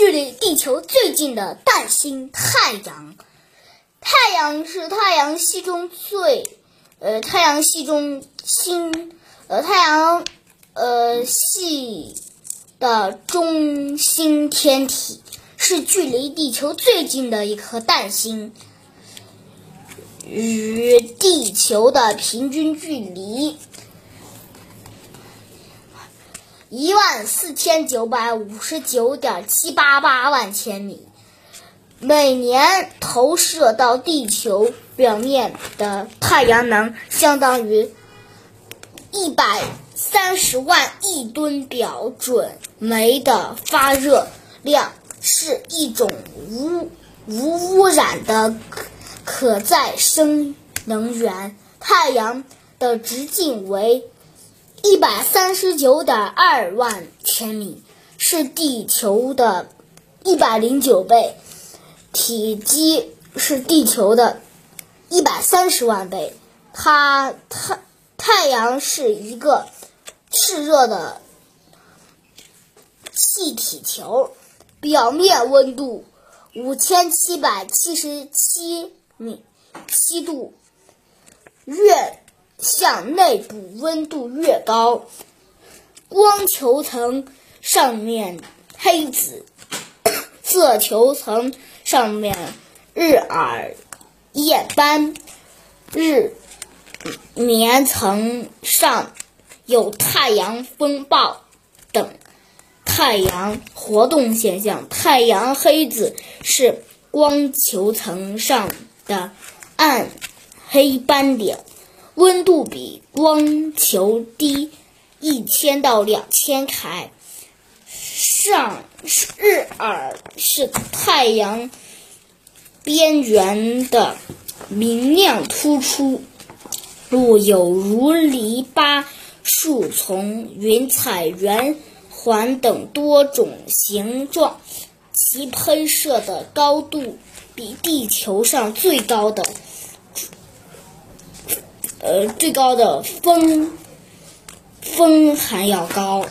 距离地球最近的淡星——太阳。太阳是太阳系中最，呃，太阳系中星，呃，太阳，呃，系的中心天体，是距离地球最近的一颗淡星。与地球的平均距离一万四千九百五十九点七八八万千米。每年投射到地球表面的太阳能相当于一百三十万亿吨标准煤的发热量，是一种无无污染的可再生能源。太阳的直径为一百三十九点二万千米，是地球的一百零九倍。体积是地球的一百三十万倍。它太太阳是一个炽热的气体球，表面温度五千七百七十七米七度，月向内部温度越高。光球层上面黑紫色球层。上面日耳夜斑，日棉层上有太阳风暴等太阳活动现象。太阳黑子是光球层上的暗黑斑点，温度比光球低一千到两千开。上日耳是太阳边缘的明亮突出，如有如篱笆、树丛、云彩、圆环等多种形状。其喷射的高度比地球上最高的，呃最高的峰，峰还要高。